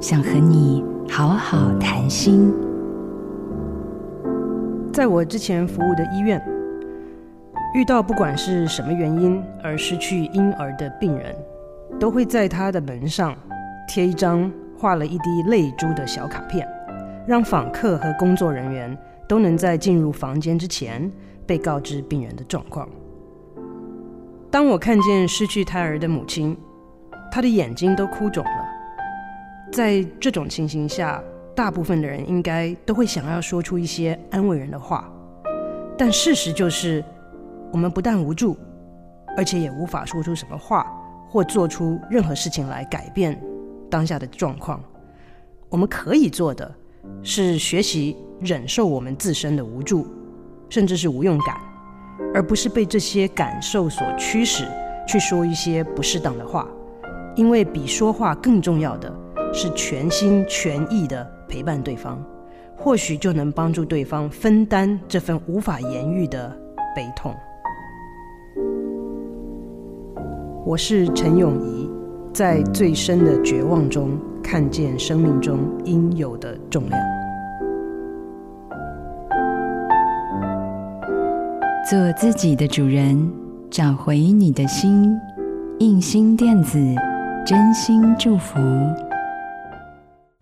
想和你好好谈心。在我之前服务的医院，遇到不管是什么原因而失去婴儿的病人，都会在他的门上贴一张画了一滴泪珠的小卡片，让访客和工作人员都能在进入房间之前被告知病人的状况。当我看见失去胎儿的母亲，她的眼睛都哭肿了。在这种情形下，大部分的人应该都会想要说出一些安慰人的话，但事实就是，我们不但无助，而且也无法说出什么话或做出任何事情来改变当下的状况。我们可以做的是学习忍受我们自身的无助，甚至是无用感，而不是被这些感受所驱使去说一些不适当的话，因为比说话更重要的。是全心全意的陪伴对方，或许就能帮助对方分担这份无法言喻的悲痛。我是陈永怡，在最深的绝望中看见生命中应有的重量。做自己的主人，找回你的心。印心电子，真心祝福。